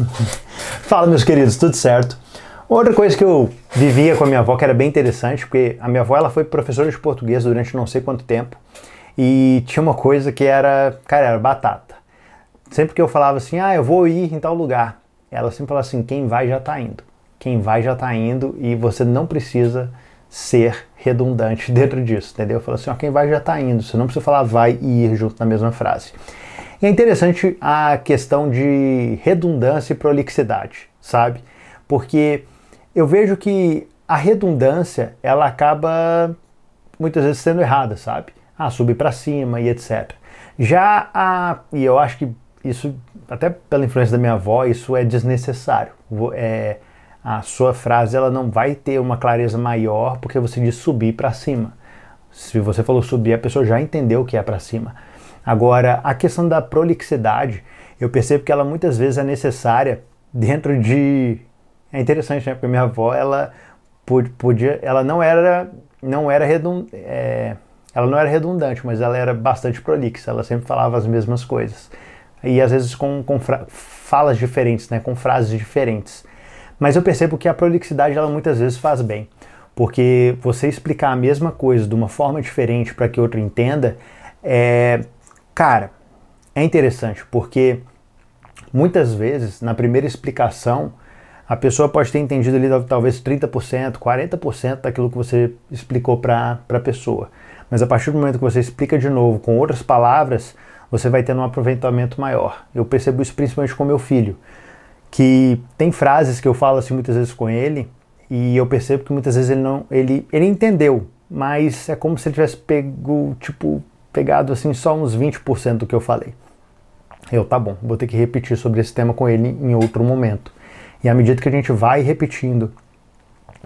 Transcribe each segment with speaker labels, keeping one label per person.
Speaker 1: Fala, meus queridos, tudo certo? Outra coisa que eu vivia com a minha avó que era bem interessante, porque a minha avó ela foi professora de português durante não sei quanto tempo e tinha uma coisa que era, cara, era batata. Sempre que eu falava assim, ah, eu vou ir em tal lugar, ela sempre falava assim, quem vai já tá indo. Quem vai já tá indo e você não precisa ser redundante dentro disso, entendeu? Fala assim, ó, quem vai já está indo, você não precisa falar vai e ir junto na mesma frase. É interessante a questão de redundância e prolixidade, sabe? Porque eu vejo que a redundância, ela acaba muitas vezes sendo errada, sabe? Ah, subir para cima e etc. Já a, e eu acho que isso, até pela influência da minha avó, isso é desnecessário. É, a sua frase ela não vai ter uma clareza maior porque você diz subir para cima. Se você falou subir, a pessoa já entendeu o que é para cima. Agora, a questão da prolixidade, eu percebo que ela muitas vezes é necessária dentro de é interessante, né? Porque minha avó, ela podia, ela não era não era é, ela não era redundante, mas ela era bastante prolixa. Ela sempre falava as mesmas coisas e às vezes com, com falas diferentes, né? Com frases diferentes. Mas eu percebo que a prolixidade ela muitas vezes faz bem, porque você explicar a mesma coisa de uma forma diferente para que outro entenda, é, cara, é interessante, porque muitas vezes na primeira explicação a pessoa pode ter entendido ali talvez 30%, 40% daquilo que você explicou para a pessoa. Mas a partir do momento que você explica de novo com outras palavras, você vai ter um aproveitamento maior. Eu percebo isso principalmente com meu filho que tem frases que eu falo assim muitas vezes com ele e eu percebo que muitas vezes ele não ele ele entendeu, mas é como se ele tivesse pego, tipo, pegado assim só uns 20% do que eu falei. Eu, tá bom, vou ter que repetir sobre esse tema com ele em outro momento. E à medida que a gente vai repetindo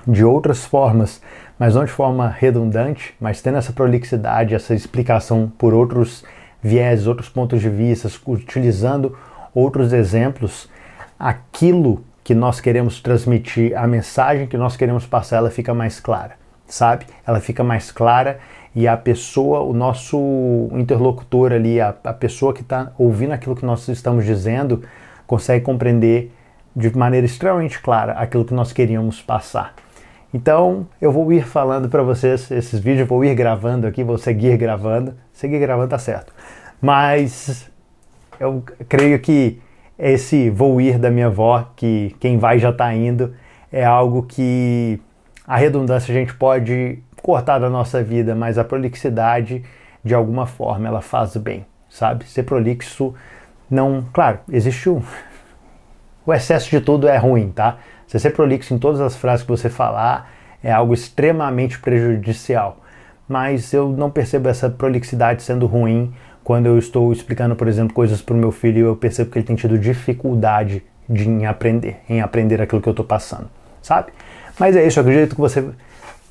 Speaker 1: de outras formas, mas não de forma redundante, mas tendo essa prolixidade, essa explicação por outros viés, outros pontos de vista, utilizando outros exemplos, aquilo que nós queremos transmitir, a mensagem que nós queremos passar, ela fica mais clara, sabe? Ela fica mais clara e a pessoa, o nosso interlocutor ali, a, a pessoa que está ouvindo aquilo que nós estamos dizendo, consegue compreender de maneira extremamente clara aquilo que nós queríamos passar. Então, eu vou ir falando para vocês esses vídeos, vou ir gravando aqui, vou seguir gravando. Seguir gravando tá certo. Mas eu creio que esse vou ir da minha avó, que quem vai já está indo, é algo que a redundância a gente pode cortar da nossa vida, mas a prolixidade, de alguma forma, ela faz bem, sabe? Ser prolixo não. Claro, existe o. O excesso de tudo é ruim, tá? Você ser prolixo em todas as frases que você falar é algo extremamente prejudicial. Mas eu não percebo essa prolixidade sendo ruim quando eu estou explicando, por exemplo, coisas para o meu filho, eu percebo que ele tem tido dificuldade de, em aprender, em aprender aquilo que eu estou passando, sabe? Mas é isso, eu acredito que você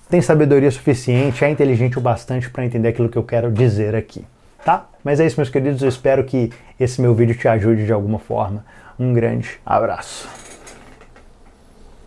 Speaker 1: tem sabedoria suficiente, é inteligente o bastante para entender aquilo que eu quero dizer aqui, tá? Mas é isso, meus queridos, eu espero que esse meu vídeo te ajude de alguma forma. Um grande abraço.